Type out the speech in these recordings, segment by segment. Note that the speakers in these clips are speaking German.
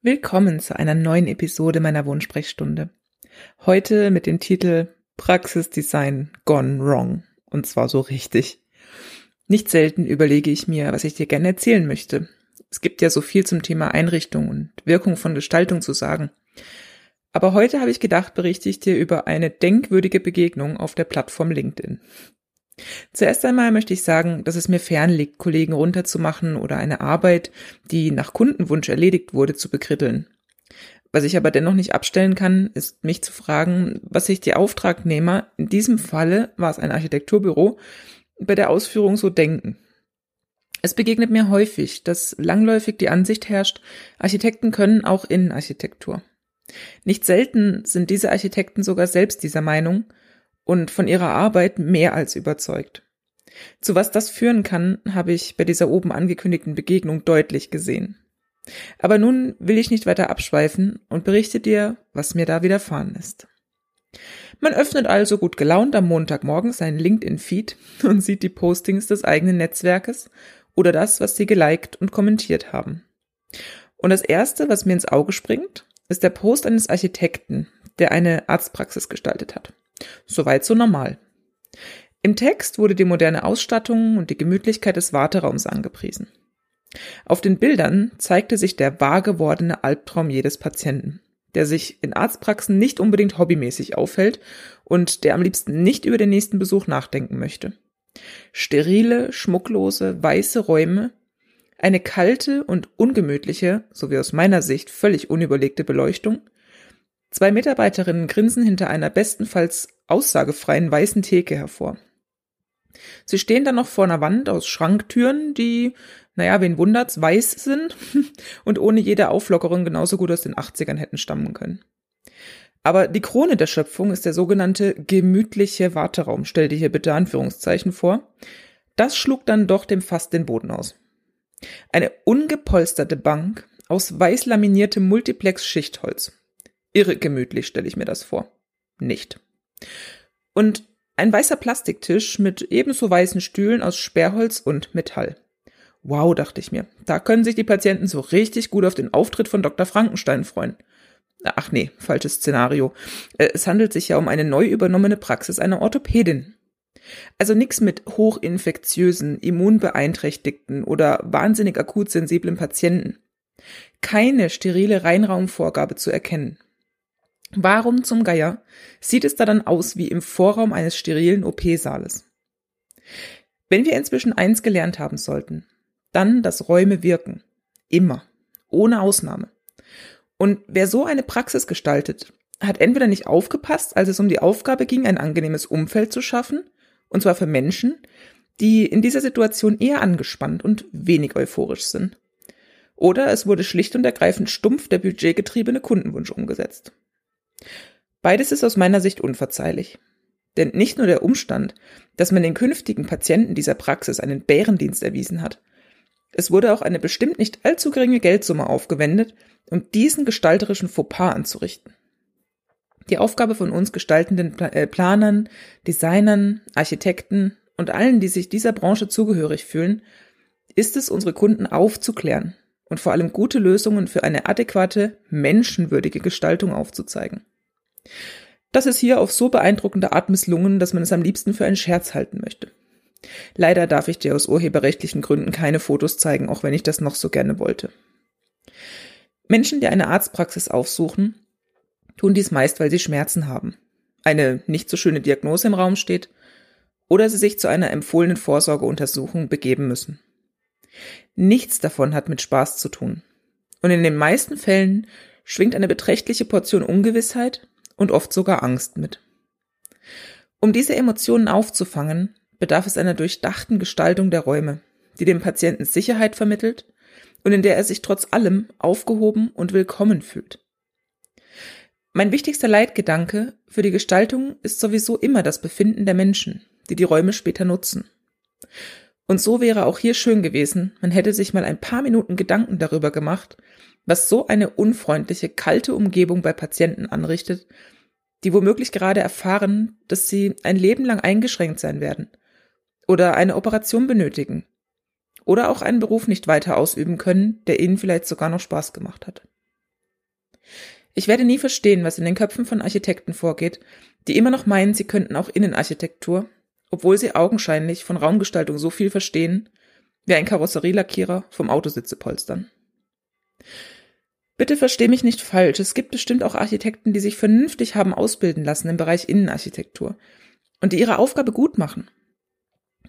Willkommen zu einer neuen Episode meiner Wohnsprechstunde. Heute mit dem Titel Praxisdesign Gone Wrong. Und zwar so richtig. Nicht selten überlege ich mir, was ich dir gerne erzählen möchte. Es gibt ja so viel zum Thema Einrichtung und Wirkung von Gestaltung zu sagen. Aber heute habe ich gedacht, berichte ich dir über eine denkwürdige Begegnung auf der Plattform LinkedIn. Zuerst einmal möchte ich sagen, dass es mir fern liegt, Kollegen runterzumachen oder eine Arbeit, die nach Kundenwunsch erledigt wurde, zu bekritteln. Was ich aber dennoch nicht abstellen kann, ist mich zu fragen, was sich die Auftragnehmer, in diesem Falle war es ein Architekturbüro, bei der Ausführung so denken. Es begegnet mir häufig, dass langläufig die Ansicht herrscht, Architekten können auch Innenarchitektur. Nicht selten sind diese Architekten sogar selbst dieser Meinung und von ihrer Arbeit mehr als überzeugt. Zu was das führen kann, habe ich bei dieser oben angekündigten Begegnung deutlich gesehen. Aber nun will ich nicht weiter abschweifen und berichte dir, was mir da widerfahren ist. Man öffnet also gut gelaunt am Montagmorgen seinen LinkedIn-Feed und sieht die Postings des eigenen Netzwerkes oder das, was sie geliked und kommentiert haben. Und das erste, was mir ins Auge springt, ist der Post eines Architekten, der eine Arztpraxis gestaltet hat. Soweit so normal. Im Text wurde die moderne Ausstattung und die Gemütlichkeit des Warteraums angepriesen. Auf den Bildern zeigte sich der wahr gewordene Albtraum jedes Patienten, der sich in Arztpraxen nicht unbedingt hobbymäßig aufhält und der am liebsten nicht über den nächsten Besuch nachdenken möchte. Sterile, schmucklose, weiße Räume, eine kalte und ungemütliche, sowie aus meiner Sicht völlig unüberlegte Beleuchtung, Zwei Mitarbeiterinnen grinsen hinter einer bestenfalls aussagefreien weißen Theke hervor. Sie stehen dann noch vor einer Wand aus Schranktüren, die, naja, wen wundert's, weiß sind und ohne jede Auflockerung genauso gut aus den 80ern hätten stammen können. Aber die Krone der Schöpfung ist der sogenannte gemütliche Warteraum, stell dir hier bitte Anführungszeichen vor. Das schlug dann doch dem Fass den Boden aus. Eine ungepolsterte Bank aus weiß laminiertem Multiplex-Schichtholz. Irre gemütlich stelle ich mir das vor. Nicht. Und ein weißer Plastiktisch mit ebenso weißen Stühlen aus Sperrholz und Metall. Wow, dachte ich mir, da können sich die Patienten so richtig gut auf den Auftritt von Dr. Frankenstein freuen. Ach nee, falsches Szenario. Äh, es handelt sich ja um eine neu übernommene Praxis einer Orthopädin. Also nix mit hochinfektiösen, immunbeeinträchtigten oder wahnsinnig akut sensiblen Patienten. Keine sterile Reinraumvorgabe zu erkennen. Warum zum Geier sieht es da dann aus wie im Vorraum eines sterilen OP-Saales? Wenn wir inzwischen eins gelernt haben sollten, dann, dass Räume wirken. Immer. Ohne Ausnahme. Und wer so eine Praxis gestaltet, hat entweder nicht aufgepasst, als es um die Aufgabe ging, ein angenehmes Umfeld zu schaffen, und zwar für Menschen, die in dieser Situation eher angespannt und wenig euphorisch sind. Oder es wurde schlicht und ergreifend stumpf der budgetgetriebene Kundenwunsch umgesetzt. Beides ist aus meiner Sicht unverzeihlich. Denn nicht nur der Umstand, dass man den künftigen Patienten dieser Praxis einen Bärendienst erwiesen hat, es wurde auch eine bestimmt nicht allzu geringe Geldsumme aufgewendet, um diesen gestalterischen Fauxpas anzurichten. Die Aufgabe von uns gestaltenden äh, Planern, Designern, Architekten und allen, die sich dieser Branche zugehörig fühlen, ist es, unsere Kunden aufzuklären und vor allem gute Lösungen für eine adäquate, menschenwürdige Gestaltung aufzuzeigen. Das ist hier auf so beeindruckende Art misslungen, dass man es am liebsten für einen Scherz halten möchte. Leider darf ich dir aus urheberrechtlichen Gründen keine Fotos zeigen, auch wenn ich das noch so gerne wollte. Menschen, die eine Arztpraxis aufsuchen, tun dies meist, weil sie Schmerzen haben, eine nicht so schöne Diagnose im Raum steht oder sie sich zu einer empfohlenen Vorsorgeuntersuchung begeben müssen. Nichts davon hat mit Spaß zu tun. Und in den meisten Fällen schwingt eine beträchtliche Portion Ungewissheit und oft sogar Angst mit. Um diese Emotionen aufzufangen, bedarf es einer durchdachten Gestaltung der Räume, die dem Patienten Sicherheit vermittelt und in der er sich trotz allem aufgehoben und willkommen fühlt. Mein wichtigster Leitgedanke für die Gestaltung ist sowieso immer das Befinden der Menschen, die die Räume später nutzen. Und so wäre auch hier schön gewesen, man hätte sich mal ein paar Minuten Gedanken darüber gemacht, was so eine unfreundliche, kalte Umgebung bei Patienten anrichtet, die womöglich gerade erfahren, dass sie ein Leben lang eingeschränkt sein werden oder eine Operation benötigen oder auch einen Beruf nicht weiter ausüben können, der ihnen vielleicht sogar noch Spaß gemacht hat. Ich werde nie verstehen, was in den Köpfen von Architekten vorgeht, die immer noch meinen, sie könnten auch Innenarchitektur, obwohl sie augenscheinlich von Raumgestaltung so viel verstehen, wie ein Karosserielackierer vom Autositzepolstern. Bitte versteh mich nicht falsch, es gibt bestimmt auch Architekten, die sich vernünftig haben ausbilden lassen im Bereich Innenarchitektur und die ihre Aufgabe gut machen.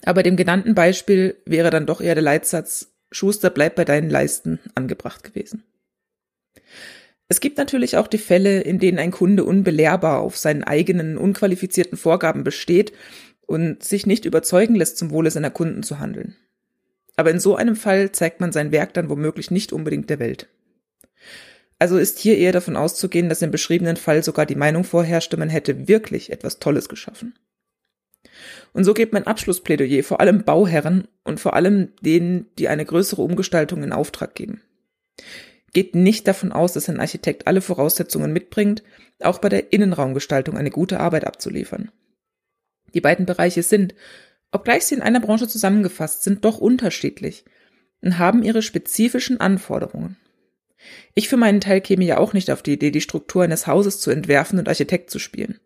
Aber dem genannten Beispiel wäre dann doch eher der Leitsatz Schuster bleibt bei deinen Leisten angebracht gewesen. Es gibt natürlich auch die Fälle, in denen ein Kunde unbelehrbar auf seinen eigenen unqualifizierten Vorgaben besteht und sich nicht überzeugen lässt, zum Wohle seiner Kunden zu handeln. Aber in so einem Fall zeigt man sein Werk dann womöglich nicht unbedingt der Welt. Also ist hier eher davon auszugehen, dass im beschriebenen Fall sogar die Meinung vorherrschte, man hätte wirklich etwas Tolles geschaffen. Und so geht mein Abschlussplädoyer vor allem Bauherren und vor allem denen, die eine größere Umgestaltung in Auftrag geben. Geht nicht davon aus, dass ein Architekt alle Voraussetzungen mitbringt, auch bei der Innenraumgestaltung eine gute Arbeit abzuliefern. Die beiden Bereiche sind, obgleich sie in einer Branche zusammengefasst sind, doch unterschiedlich und haben ihre spezifischen Anforderungen. Ich für meinen Teil käme ja auch nicht auf die Idee, die Struktur eines Hauses zu entwerfen und Architekt zu spielen.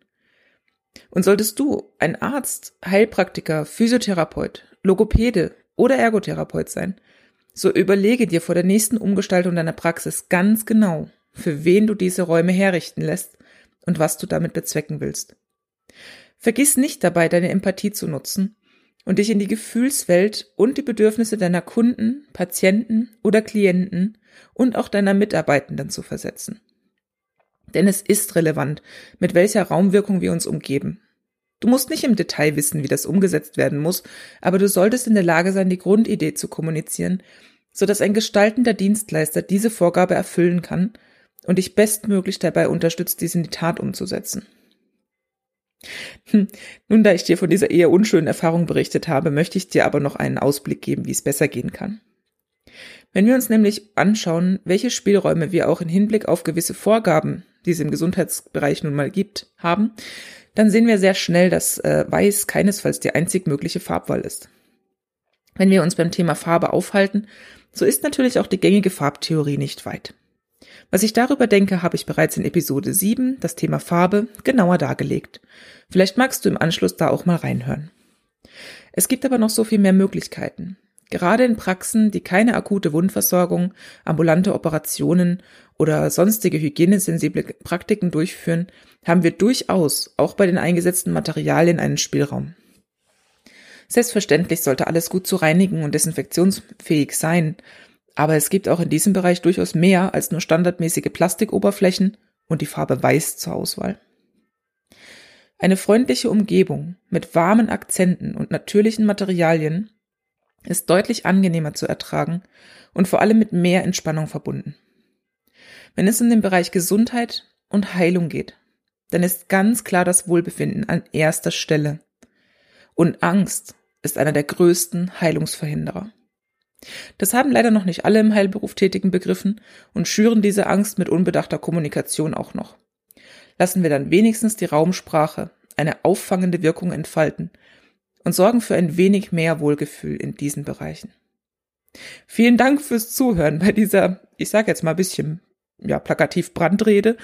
Und solltest du ein Arzt, Heilpraktiker, Physiotherapeut, Logopäde oder Ergotherapeut sein, so überlege dir vor der nächsten Umgestaltung deiner Praxis ganz genau, für wen du diese Räume herrichten lässt und was du damit bezwecken willst. Vergiss nicht dabei, deine Empathie zu nutzen und dich in die Gefühlswelt und die Bedürfnisse deiner Kunden, Patienten oder Klienten und auch deiner Mitarbeitenden zu versetzen. Denn es ist relevant, mit welcher Raumwirkung wir uns umgeben. Du musst nicht im Detail wissen, wie das umgesetzt werden muss, aber du solltest in der Lage sein, die Grundidee zu kommunizieren, sodass ein gestaltender Dienstleister diese Vorgabe erfüllen kann und dich bestmöglich dabei unterstützt, dies in die Tat umzusetzen. Hm. Nun, da ich dir von dieser eher unschönen Erfahrung berichtet habe, möchte ich dir aber noch einen Ausblick geben, wie es besser gehen kann. Wenn wir uns nämlich anschauen, welche Spielräume wir auch in Hinblick auf gewisse Vorgaben, die es im Gesundheitsbereich nun mal gibt, haben, dann sehen wir sehr schnell, dass äh, Weiß keinesfalls die einzig mögliche Farbwahl ist. Wenn wir uns beim Thema Farbe aufhalten, so ist natürlich auch die gängige Farbtheorie nicht weit. Was ich darüber denke, habe ich bereits in Episode 7, das Thema Farbe, genauer dargelegt. Vielleicht magst du im Anschluss da auch mal reinhören. Es gibt aber noch so viel mehr Möglichkeiten. Gerade in Praxen, die keine akute Wundversorgung, ambulante Operationen oder sonstige hygienesensible Praktiken durchführen, haben wir durchaus auch bei den eingesetzten Materialien einen Spielraum. Selbstverständlich sollte alles gut zu reinigen und desinfektionsfähig sein, aber es gibt auch in diesem Bereich durchaus mehr als nur standardmäßige Plastikoberflächen und die Farbe Weiß zur Auswahl. Eine freundliche Umgebung mit warmen Akzenten und natürlichen Materialien ist deutlich angenehmer zu ertragen und vor allem mit mehr Entspannung verbunden. Wenn es um den Bereich Gesundheit und Heilung geht, dann ist ganz klar das Wohlbefinden an erster Stelle. Und Angst ist einer der größten Heilungsverhinderer. Das haben leider noch nicht alle im Heilberuf Tätigen begriffen und schüren diese Angst mit unbedachter Kommunikation auch noch. Lassen wir dann wenigstens die Raumsprache eine auffangende Wirkung entfalten und sorgen für ein wenig mehr Wohlgefühl in diesen Bereichen. Vielen Dank fürs Zuhören bei dieser, ich sage jetzt mal ein bisschen ja, plakativ Brandrede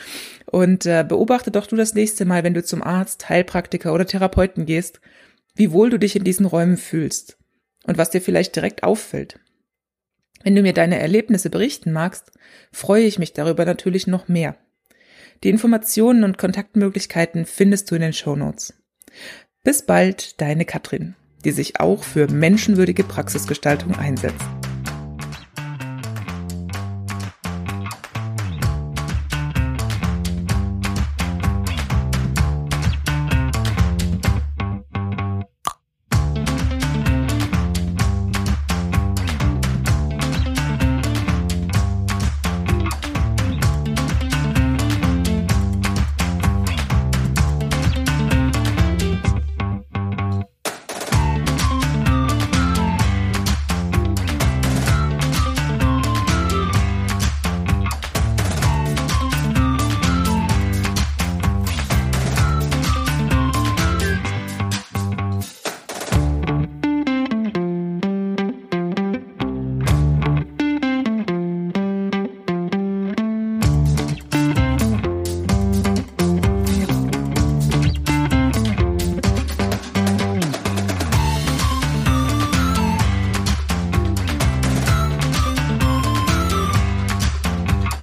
und äh, beobachte doch du das nächste Mal, wenn du zum Arzt, Heilpraktiker oder Therapeuten gehst, wie wohl du dich in diesen Räumen fühlst und was dir vielleicht direkt auffällt. Wenn du mir deine Erlebnisse berichten magst, freue ich mich darüber natürlich noch mehr. Die Informationen und Kontaktmöglichkeiten findest du in den Show Notes. Bis bald, deine Katrin, die sich auch für menschenwürdige Praxisgestaltung einsetzt.